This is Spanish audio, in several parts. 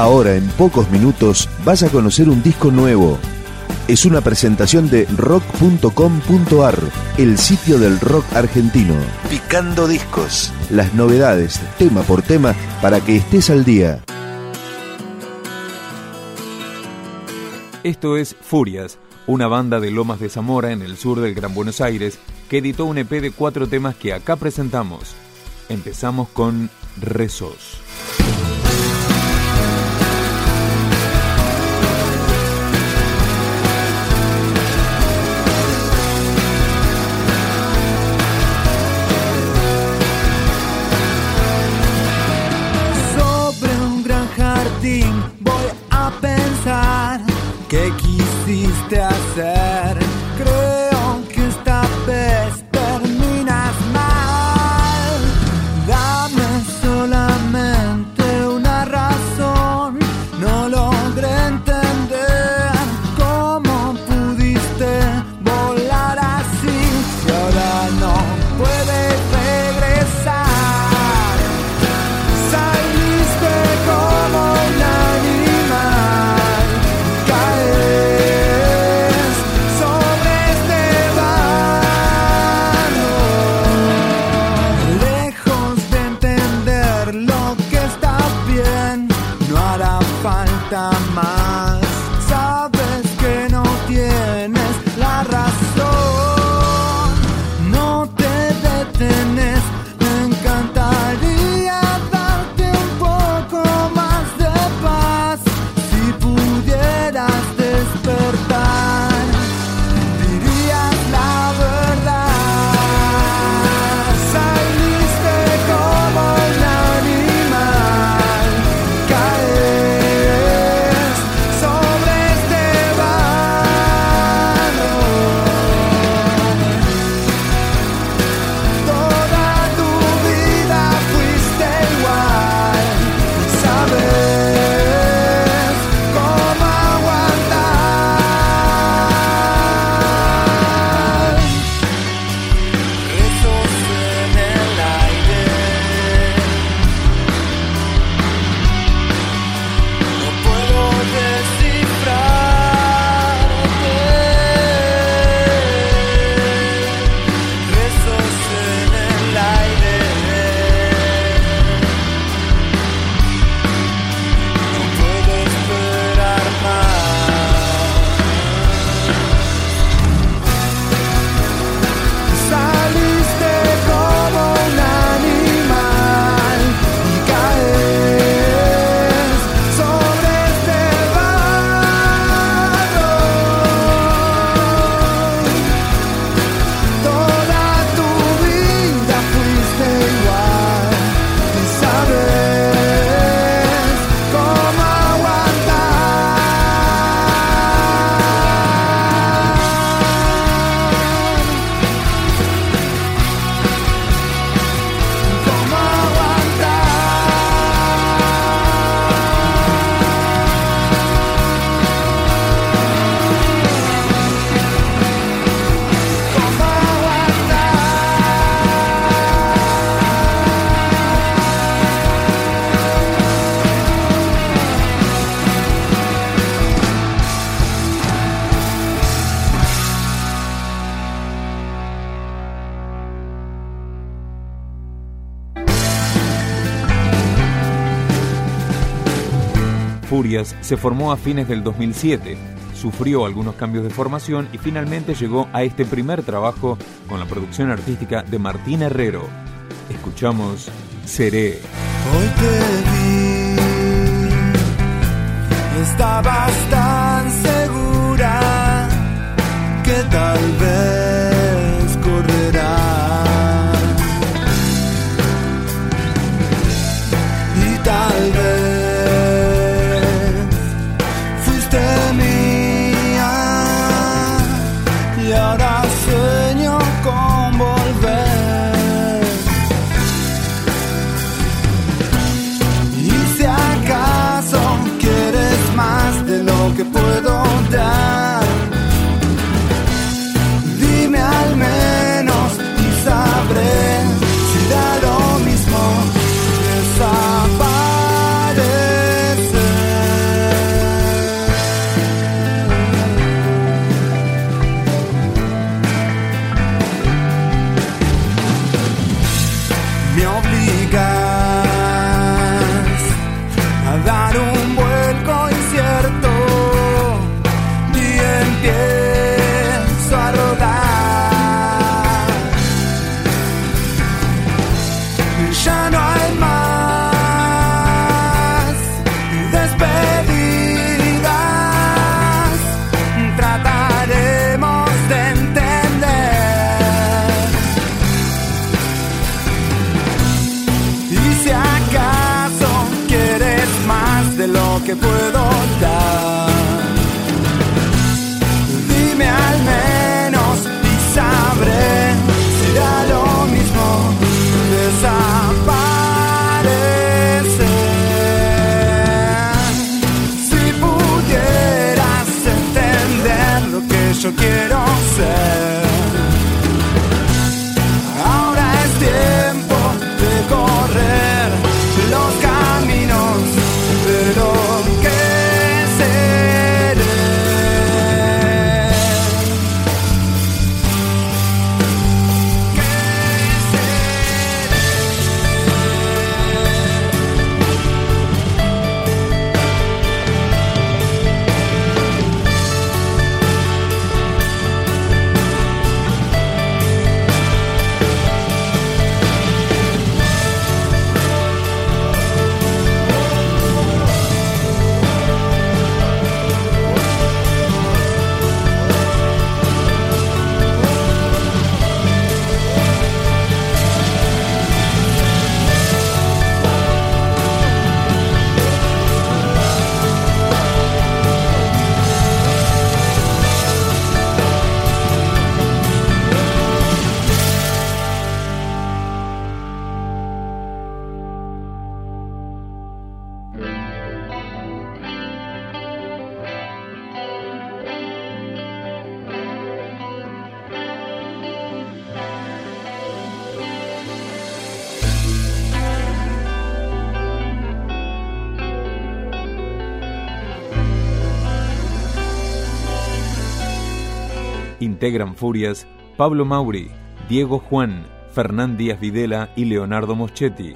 Ahora, en pocos minutos, vas a conocer un disco nuevo. Es una presentación de rock.com.ar, el sitio del rock argentino. Picando discos. Las novedades, tema por tema, para que estés al día. Esto es Furias, una banda de Lomas de Zamora en el sur del Gran Buenos Aires que editó un EP de cuatro temas que acá presentamos. Empezamos con Rezos. These hacer. Furias se formó a fines del 2007, sufrió algunos cambios de formación y finalmente llegó a este primer trabajo con la producción artística de Martín Herrero. Escuchamos Seré. Hoy te vi, estabas tan segura que tal vez Integran Furias Pablo Mauri, Diego Juan, Fernán Díaz Videla y Leonardo Moschetti.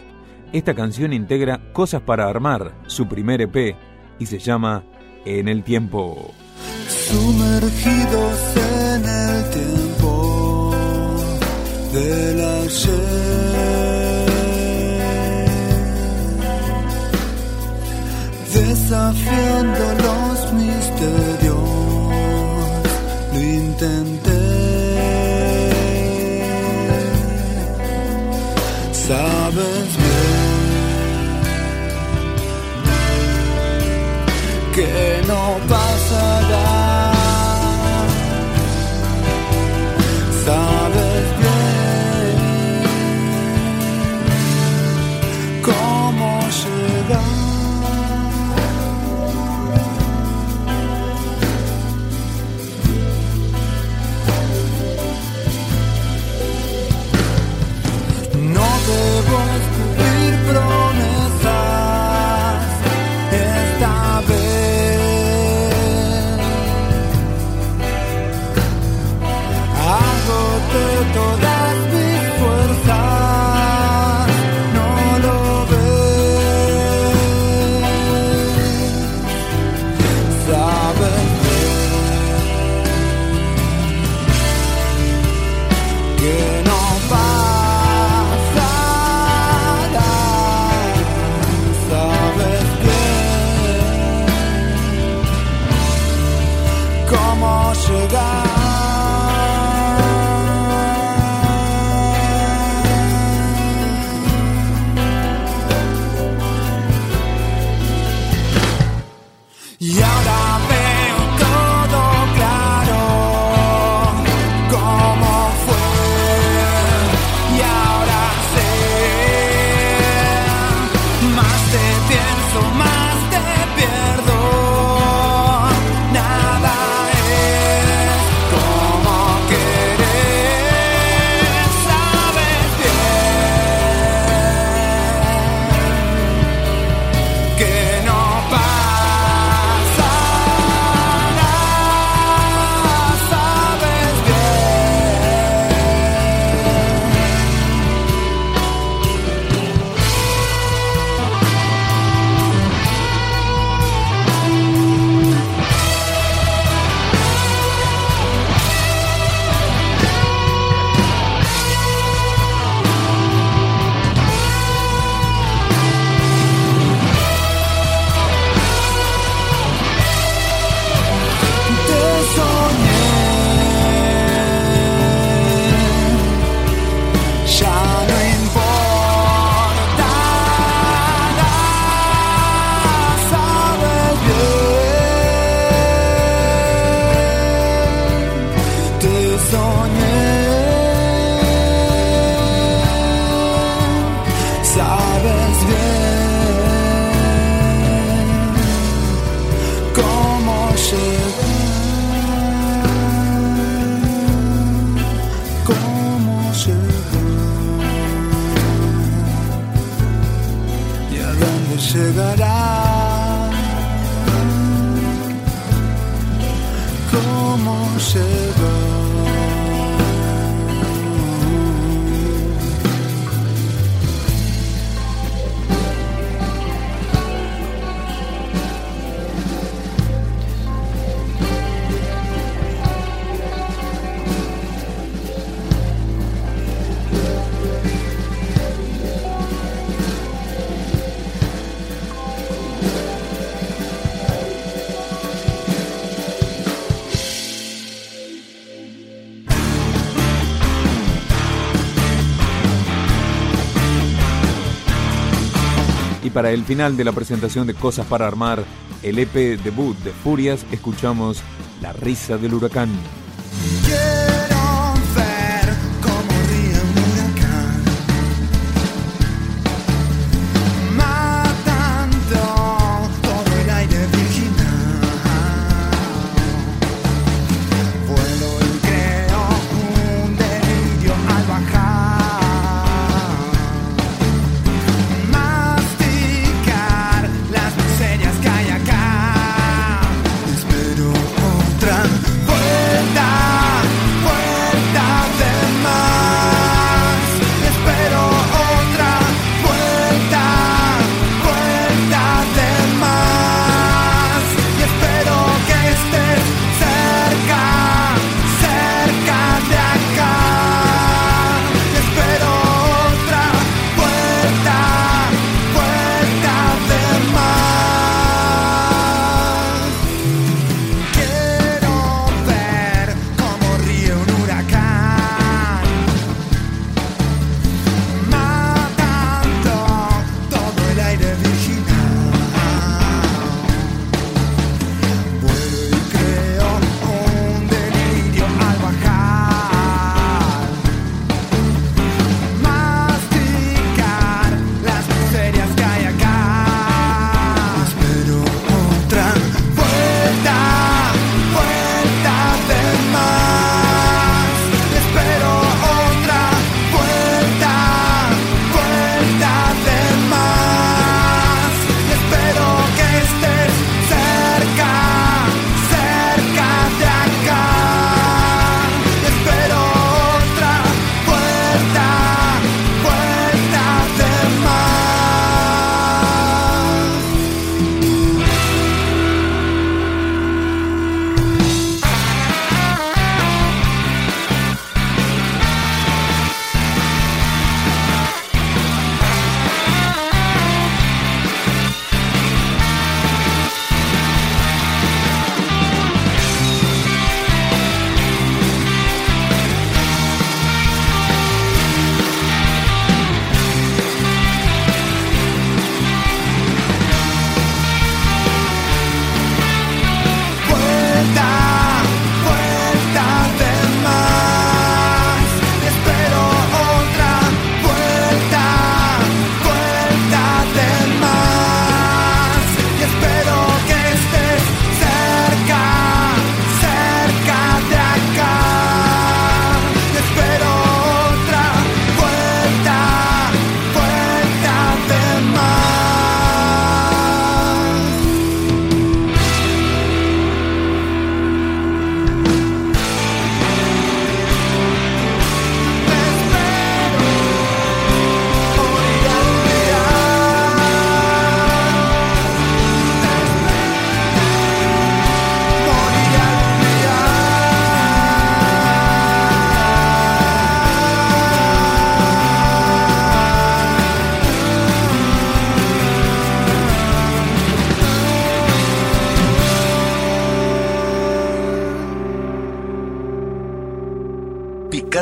Esta canción integra Cosas para Armar, su primer EP, y se llama En el Tiempo. Sumergidos en el tiempo del ayer, desafiándolo. cómo llegar. ¿Cómo llega? Para el final de la presentación de Cosas para Armar, el EP debut de Furias, escuchamos La risa del huracán.